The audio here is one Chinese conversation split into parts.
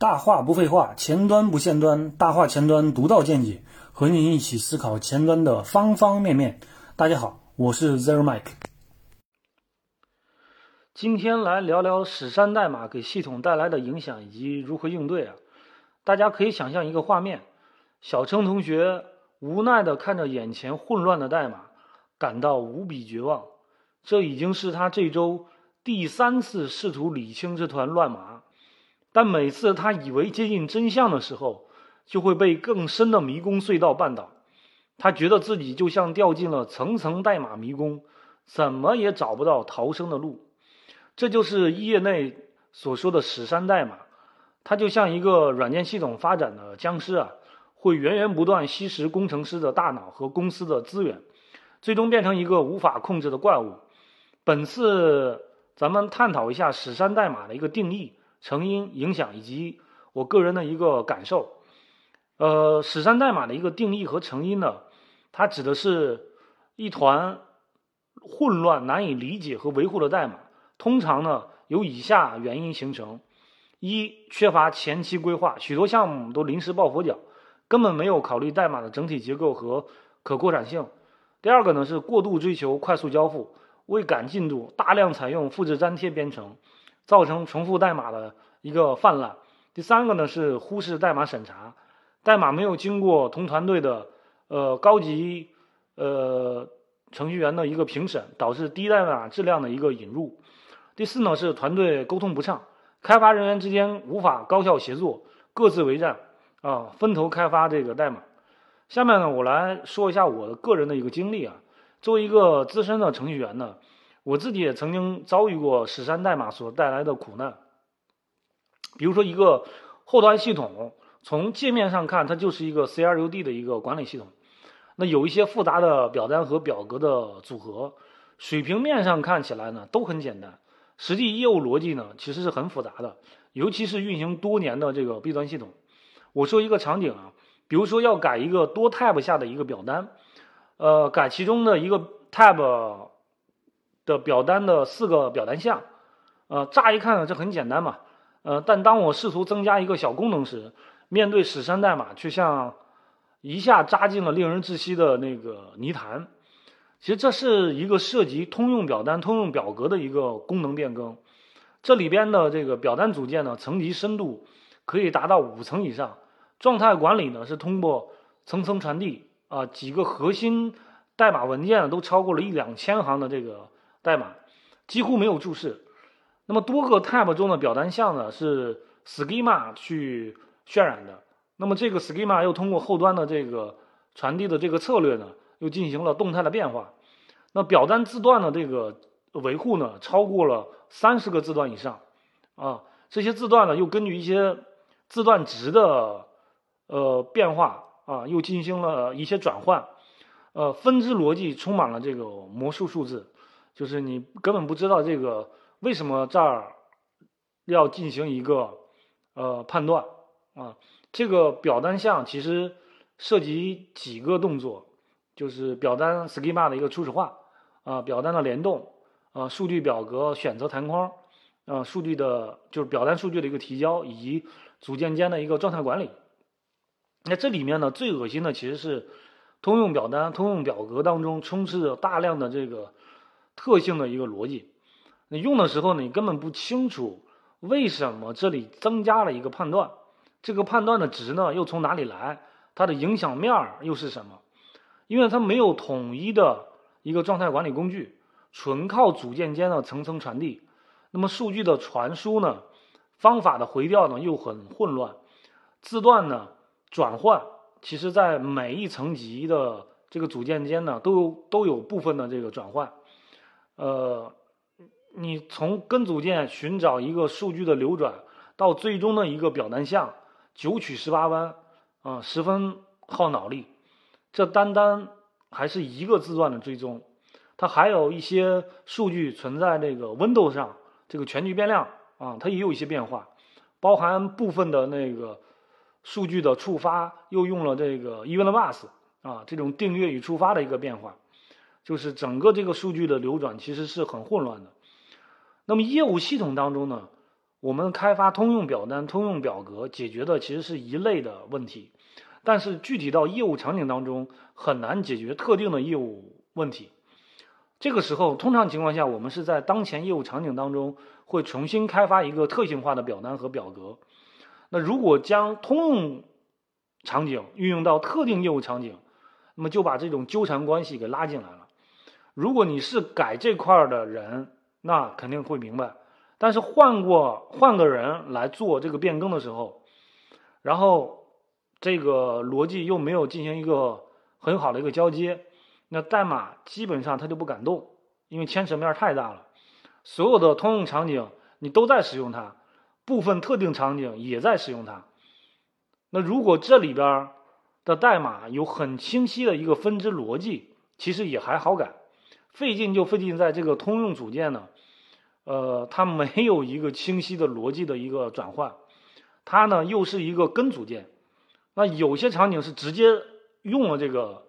大话不废话，前端不限端，大话前端独到见解，和你一起思考前端的方方面面。大家好，我是 Zero Mike。今天来聊聊史山代码给系统带来的影响以及如何应对啊。大家可以想象一个画面：小程同学无奈地看着眼前混乱的代码，感到无比绝望。这已经是他这周第三次试图理清这团乱麻。但每次他以为接近真相的时候，就会被更深的迷宫隧道绊倒。他觉得自己就像掉进了层层代码迷宫，怎么也找不到逃生的路。这就是业内所说的“史山代码”。它就像一个软件系统发展的僵尸啊，会源源不断吸食工程师的大脑和公司的资源，最终变成一个无法控制的怪物。本次咱们探讨一下“史山代码”的一个定义。成因、影响以及我个人的一个感受，呃，史山代码的一个定义和成因呢，它指的是一团混乱、难以理解和维护的代码，通常呢由以下原因形成：一、缺乏前期规划，许多项目都临时抱佛脚，根本没有考虑代码的整体结构和可扩展性；第二个呢是过度追求快速交付，为赶进度，大量采用复制粘贴编程。造成重复代码的一个泛滥。第三个呢是忽视代码审查，代码没有经过同团队的呃高级呃程序员的一个评审，导致低代码质量的一个引入。第四呢是团队沟通不畅，开发人员之间无法高效协作，各自为战啊，分头开发这个代码。下面呢我来说一下我的个人的一个经历啊，作为一个资深的程序员呢。我自己也曾经遭遇过史山代码所带来的苦难，比如说一个后端系统，从界面上看，它就是一个 CRUD 的一个管理系统。那有一些复杂的表单和表格的组合，水平面上看起来呢都很简单，实际业务逻辑呢其实是很复杂的，尤其是运行多年的这个 B 端系统。我说一个场景啊，比如说要改一个多 tab 下的一个表单，呃，改其中的一个 tab。的表单的四个表单项，呃，乍一看呢，这很简单嘛，呃，但当我试图增加一个小功能时，面对史山代码，却像一下扎进了令人窒息的那个泥潭。其实这是一个涉及通用表单、通用表格的一个功能变更，这里边的这个表单组件呢，层级深度可以达到五层以上，状态管理呢是通过层层传递啊，几个核心代码文件都超过了一两千行的这个。代码几乎没有注释，那么多个 tab 中的表单项呢是 schema 去渲染的，那么这个 schema 又通过后端的这个传递的这个策略呢，又进行了动态的变化。那表单字段的这个维护呢，超过了三十个字段以上啊，这些字段呢又根据一些字段值的呃变化啊，又进行了一些转换，呃，分支逻辑充满了这个魔术数字。就是你根本不知道这个为什么这儿要进行一个呃判断啊，这个表单项其实涉及几个动作，就是表单 schema 的一个初始化啊，表单的联动啊，数据表格选择弹框啊，数据的就是表单数据的一个提交，以及组件间的一个状态管理。那这里面呢，最恶心的其实是通用表单、通用表格当中充斥着大量的这个。特性的一个逻辑，你用的时候呢，你根本不清楚为什么这里增加了一个判断，这个判断的值呢又从哪里来，它的影响面儿又是什么？因为它没有统一的一个状态管理工具，纯靠组件间的层层传递，那么数据的传输呢，方法的回调呢又很混乱，字段呢转换，其实在每一层级的这个组件间呢都都有部分的这个转换。呃，你从根组件寻找一个数据的流转，到最终的一个表单项，九曲十八弯，啊，十分耗脑力。这单单还是一个字段的追踪，它还有一些数据存在这个 window 上，这个全局变量啊，它也有一些变化，包含部分的那个数据的触发又用了这个 Event Bus 啊，这种订阅与触发的一个变化。就是整个这个数据的流转其实是很混乱的。那么业务系统当中呢，我们开发通用表单、通用表格，解决的其实是一类的问题，但是具体到业务场景当中，很难解决特定的业务问题。这个时候，通常情况下，我们是在当前业务场景当中会重新开发一个特性化的表单和表格。那如果将通用场景运用到特定业务场景，那么就把这种纠缠关系给拉进来了。如果你是改这块的人，那肯定会明白。但是换过换个人来做这个变更的时候，然后这个逻辑又没有进行一个很好的一个交接，那代码基本上它就不敢动，因为牵扯面太大了。所有的通用场景你都在使用它，部分特定场景也在使用它。那如果这里边的代码有很清晰的一个分支逻辑，其实也还好改。费劲就费劲在这个通用组件呢。呃，它没有一个清晰的逻辑的一个转换，它呢又是一个根组件，那有些场景是直接用了这个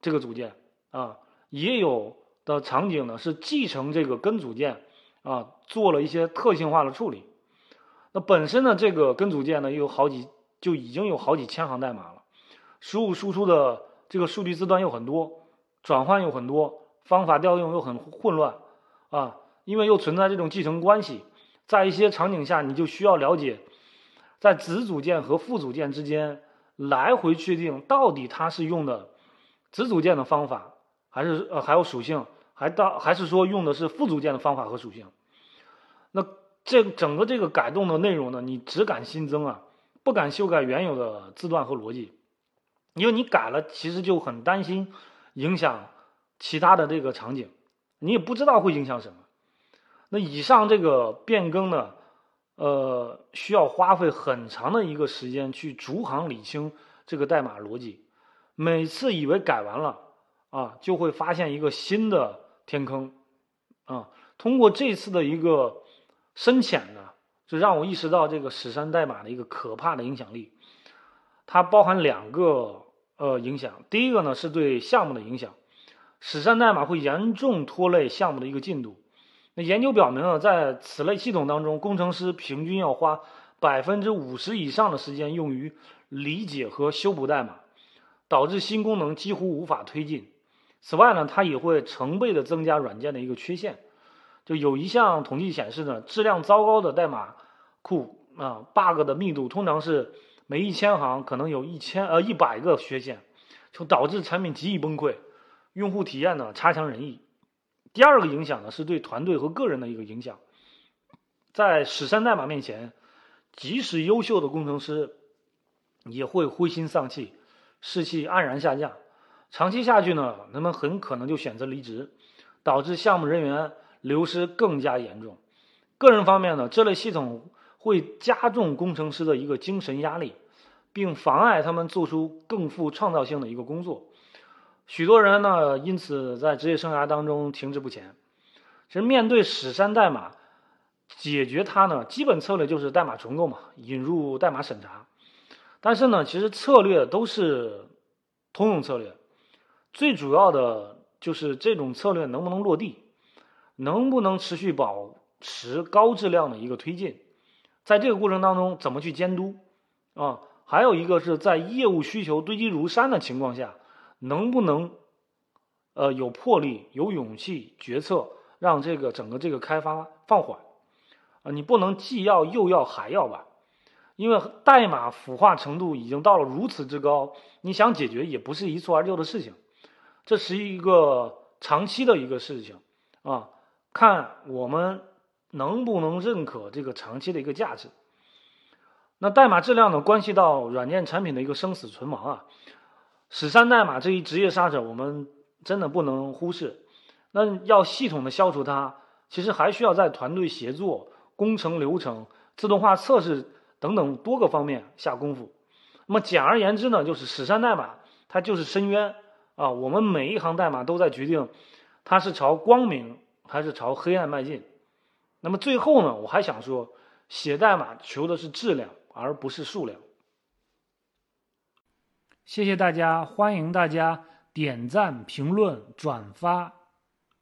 这个组件啊，也有的场景呢是继承这个根组件啊，做了一些特性化的处理。那本身呢，这个根组件呢有好几就已经有好几千行代码了，输入输出的这个数据字段又很多，转换又很多，方法调用又很混乱啊。因为又存在这种继承关系，在一些场景下，你就需要了解，在子组件和父组件之间来回确定到底它是用的子组件的方法，还是呃还有属性，还到还是说用的是父组件的方法和属性。那这整个这个改动的内容呢，你只敢新增啊，不敢修改原有的字段和逻辑，因为你改了，其实就很担心影响其他的这个场景，你也不知道会影响什么。那以上这个变更呢，呃，需要花费很长的一个时间去逐行理清这个代码逻辑。每次以为改完了啊，就会发现一个新的天坑啊。通过这次的一个深浅呢，就让我意识到这个史山代码的一个可怕的影响力。它包含两个呃影响，第一个呢是对项目的影响，史山代码会严重拖累项目的一个进度。那研究表明呢，在此类系统当中，工程师平均要花百分之五十以上的时间用于理解和修补代码，导致新功能几乎无法推进。此外呢，它也会成倍的增加软件的一个缺陷。就有一项统计显示呢，质量糟糕的代码库啊，bug 的密度通常是每一千行可能有一千呃一百个缺陷，就导致产品极易崩溃，用户体验呢差强人意。第二个影响呢，是对团队和个人的一个影响。在史山代码面前，即使优秀的工程师也会灰心丧气，士气黯然下降。长期下去呢，他们很可能就选择离职，导致项目人员流失更加严重。个人方面呢，这类系统会加重工程师的一个精神压力，并妨碍他们做出更富创造性的一个工作。许多人呢，因此在职业生涯当中停滞不前。其实面对史山代码，解决它呢，基本策略就是代码重构嘛，引入代码审查。但是呢，其实策略都是通用策略，最主要的就是这种策略能不能落地，能不能持续保持高质量的一个推进。在这个过程当中，怎么去监督啊？还有一个是在业务需求堆积如山的情况下。能不能，呃，有魄力、有勇气决策，让这个整个这个开发放缓？啊，你不能既要又要还要吧？因为代码腐化程度已经到了如此之高，你想解决也不是一蹴而就的事情，这是一个长期的一个事情啊。看我们能不能认可这个长期的一个价值。那代码质量呢，关系到软件产品的一个生死存亡啊。史山代码这一职业杀手，我们真的不能忽视。那要系统的消除它，其实还需要在团队协作、工程流程、自动化测试等等多个方面下功夫。那么简而言之呢，就是史山代码它就是深渊啊！我们每一行代码都在决定它是朝光明还是朝黑暗迈进。那么最后呢，我还想说，写代码求的是质量，而不是数量。谢谢大家，欢迎大家点赞、评论、转发。